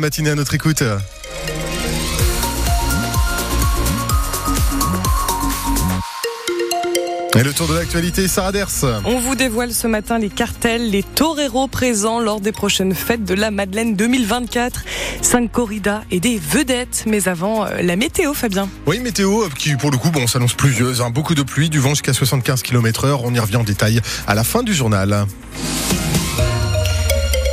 Matinée à notre écoute. Et le tour de l'actualité, Sarah Ders. On vous dévoile ce matin les cartels, les toreros présents lors des prochaines fêtes de la Madeleine 2024. Cinq corridas et des vedettes. Mais avant, euh, la météo, Fabien. Oui, météo euh, qui, pour le coup, bon, s'annonce pluvieuse. Hein. Beaucoup de pluie, du vent jusqu'à 75 km heure. On y revient en détail à la fin du journal.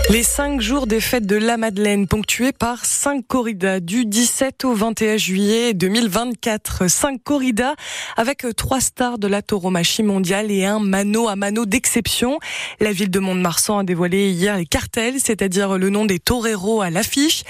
Les cinq jours des fêtes de la Madeleine, ponctués par cinq corridas du 17 au 21 juillet 2024. Cinq corridas avec trois stars de la tauromachie mondiale et un mano à mano d'exception. La ville de Mont-de-Marsan a dévoilé hier les cartels, c'est-à-dire le nom des toreros à l'affiche.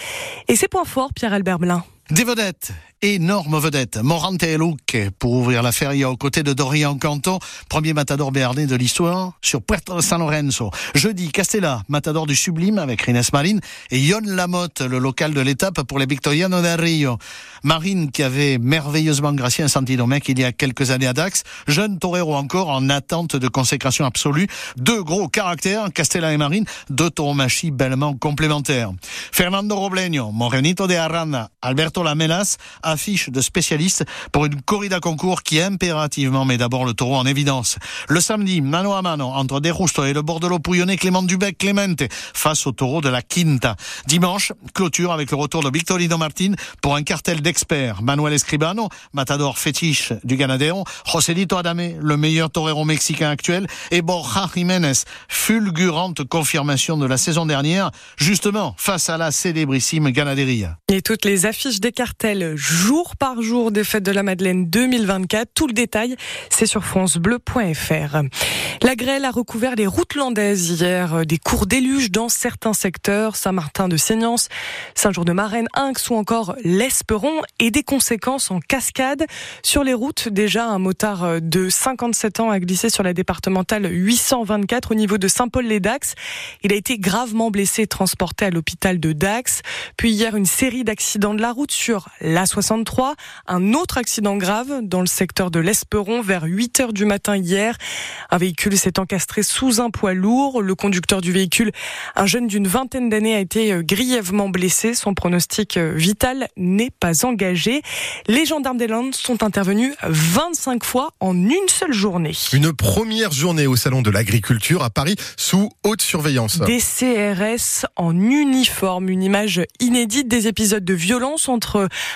Et ses points forts, Pierre-Albert Blin. Des vedettes énorme vedette. Morante et Luque pour ouvrir la feria aux côtés de Dorian Canton, premier matador béarnais de l'histoire, sur Puerto San Lorenzo. Jeudi, Castella, matador du Sublime avec Rines Marine et Yon Lamotte, le local de l'étape pour les Victorianos de Rio. Marine qui avait merveilleusement gracié un Santidomec il y a quelques années à Dax. Jeune torero encore en attente de consécration absolue. Deux gros caractères, Castella et Marine, deux tauromachis bellement complémentaires. Fernando Robleño, Morenito de Arrana, Alberto Lamelas, affiche de spécialistes pour une corrida concours qui impérativement met d'abord le taureau en évidence. Le samedi, mano à mano, entre De Rusto et le Bordelot pouillonné Clément Dubec Clemente face au taureau de la Quinta. Dimanche, clôture avec le retour de Victorino Martin pour un cartel d'experts. Manuel Escribano, matador fétiche du Ganadero, Joselito Adame, le meilleur torero mexicain actuel, et Borja Jiménez, fulgurante confirmation de la saison dernière, justement face à la célébrissime Ganaderia. Et toutes les affiches des cartels jour par jour des fêtes de la Madeleine 2024. Tout le détail, c'est sur francebleu.fr. La grêle a recouvert les routes landaises hier, des cours déluge dans certains secteurs, Saint-Martin de Seignance, Saint-Jean-de-Marraine, Inx ou encore l'Esperon et des conséquences en cascade sur les routes. Déjà, un motard de 57 ans a glissé sur la départementale 824 au niveau de Saint-Paul-les-Dax. Il a été gravement blessé transporté à l'hôpital de Dax. Puis hier, une série d'accidents de la route sur la 63. Un autre accident grave dans le secteur de l'Esperon vers 8 heures du matin hier. Un véhicule s'est encastré sous un poids lourd. Le conducteur du véhicule, un jeune d'une vingtaine d'années, a été euh, grièvement blessé. Son pronostic euh, vital n'est pas engagé. Les gendarmes des Landes sont intervenus 25 fois en une seule journée. Une première journée au salon de l'agriculture à Paris sous haute surveillance. Des CRS en uniforme, une image inédite des épisodes de violence entre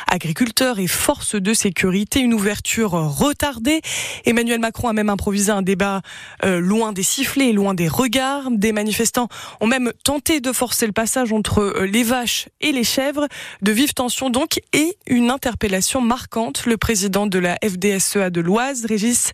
agriculteurs et forces de sécurité, une ouverture retardée. Emmanuel Macron a même improvisé un débat euh, loin des sifflets, loin des regards. Des manifestants ont même tenté de forcer le passage entre euh, les vaches et les chèvres. De vives tensions donc et une interpellation marquante. Le président de la FDSEA de l'Oise, Régis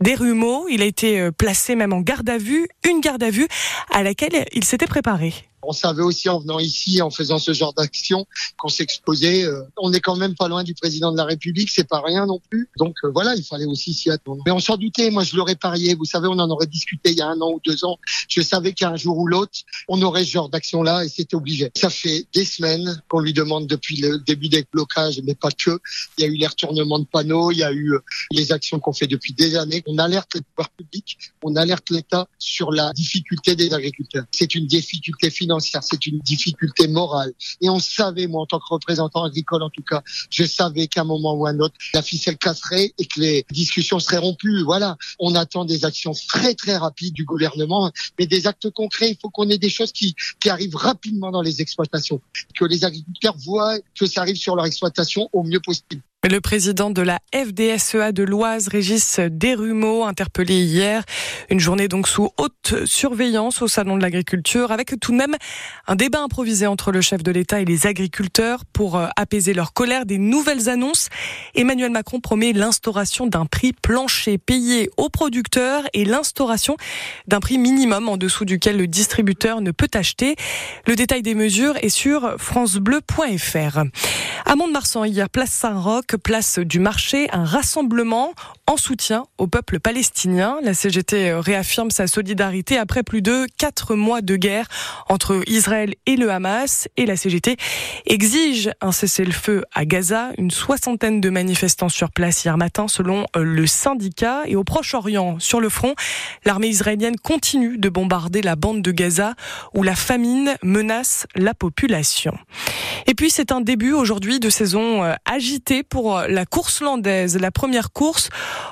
Desrumeaux, il a été euh, placé même en garde à vue, une garde à vue à laquelle il s'était préparé. On savait aussi en venant ici, en faisant ce genre d'action, qu'on s'exposait. Euh, on n'est quand même pas loin du président de la République, c'est pas rien non plus. Donc euh, voilà, il fallait aussi s'y attendre. Mais on s'en doutait, moi je l'aurais parié. Vous savez, on en aurait discuté il y a un an ou deux ans. Je savais qu'un jour ou l'autre, on aurait ce genre d'action-là et c'était obligé. Ça fait des semaines qu'on lui demande depuis le début des blocages, mais pas que. Il y a eu les retournements de panneaux, il y a eu euh, les actions qu'on fait depuis des années. On alerte les pouvoirs publics, on alerte l'État sur la difficulté des agriculteurs. C'est une difficulté financière c'est une difficulté morale. Et on savait, moi, en tant que représentant agricole, en tout cas, je savais qu'à un moment ou un autre, la ficelle casserait et que les discussions seraient rompues. Voilà. On attend des actions très, très rapides du gouvernement, mais des actes concrets. Il faut qu'on ait des choses qui, qui arrivent rapidement dans les exploitations, que les agriculteurs voient que ça arrive sur leur exploitation au mieux possible. Le président de la FDSEA de l'Oise, Régis Desrumeaux, interpellé hier. Une journée donc sous haute surveillance au Salon de l'Agriculture, avec tout de même un débat improvisé entre le chef de l'État et les agriculteurs pour euh, apaiser leur colère. Des nouvelles annonces. Emmanuel Macron promet l'instauration d'un prix plancher payé aux producteurs et l'instauration d'un prix minimum en dessous duquel le distributeur ne peut acheter. Le détail des mesures est sur francebleu.fr. À Mont-de-Marsan, hier, place Saint-Roch, place du marché, un rassemblement en soutien au peuple palestinien. La CGT réaffirme sa solidarité après plus de quatre mois de guerre entre Israël et le Hamas. Et la CGT exige un cessez-le-feu à Gaza. Une soixantaine de manifestants sur place hier matin selon le syndicat. Et au Proche-Orient, sur le front, l'armée israélienne continue de bombarder la bande de Gaza où la famine menace la population. Et puis c'est un début aujourd'hui de saison euh, agitée pour la course landaise. La première course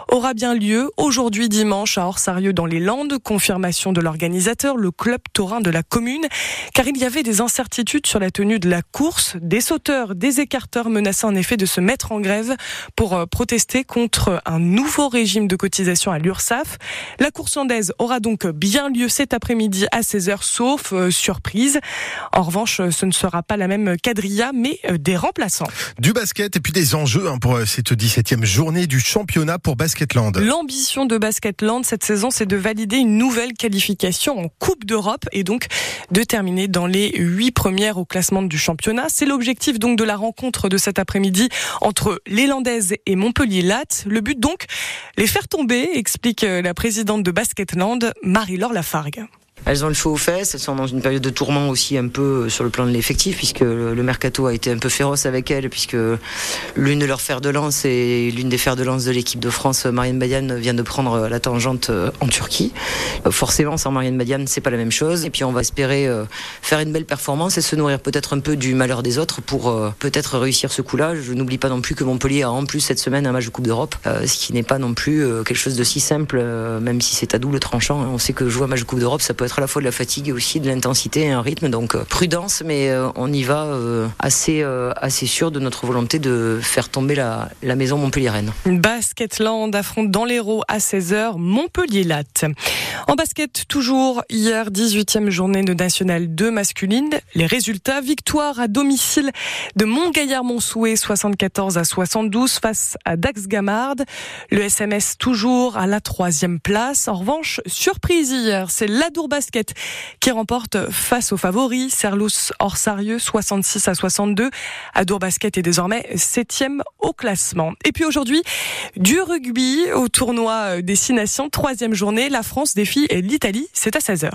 aura bien lieu aujourd'hui dimanche à Orsarieux dans les Landes. Confirmation de l'organisateur, le club taurin de la commune, car il y avait des incertitudes sur la tenue de la course. Des sauteurs, des écarteurs menaçaient en effet de se mettre en grève pour euh, protester contre un nouveau régime de cotisation à l'URSSAF. La course landaise aura donc bien lieu cet après-midi à 16h, sauf euh, surprise. En revanche, ce ne sera pas la même quadrilla, mais euh, des remplaçants. Du basket et puis des enjeux hein, pour cette 17e journée du championnat pour Basketland. L'ambition de Basketland cette saison, c'est de valider une nouvelle qualification en Coupe d'Europe et donc de terminer dans les huit premières au classement du championnat. C'est l'objectif donc de la rencontre de cet après-midi entre les Landaises et Montpellier-Latte. Le but donc, les faire tomber, explique la présidente de Basketland, Marie-Laure Lafargue. Elles ont le chaud aux fesses, elles sont dans une période de tourment aussi un peu euh, sur le plan de l'effectif, puisque le mercato a été un peu féroce avec elles, puisque l'une de leurs fers de lance et l'une des fers de lance de l'équipe de France, Marianne Badian, vient de prendre la tangente euh, en Turquie. Euh, forcément, sans Marianne Badian, c'est pas la même chose. Et puis on va espérer faire une belle performance et se nourrir peut-être un peu du malheur des autres pour peut-être réussir ce coup-là. Je n'oublie pas non plus que Montpellier a en plus cette semaine un match de Coupe d'Europe, ce qui n'est pas non plus quelque chose de si simple, même si c'est à double tranchant. On sait que jouer un match de Coupe d'Europe, ça peut être à la fois de la fatigue et aussi de l'intensité et un rythme. Donc euh, prudence, mais euh, on y va euh, assez, assez sûr de notre volonté de faire tomber la, la maison montpelliéraine. Basketland affronte dans l'Hérault à 16h Montpellier-Latte. En basket, toujours hier, 18e journée de National 2 masculine. Les résultats, victoire à domicile de Montgaillard-Montsouet 74 à 72 face à Dax-Gamard. Le SMS toujours à la troisième place. En revanche, surprise hier, c'est l'Adour Basket qui remporte face aux favoris Serlous Orsarieux 66 à 62. Adour Basket est désormais septième au classement. Et puis aujourd'hui, du rugby au tournoi des Six Nations, troisième journée, la France défie l'Italie, c'est à 16h.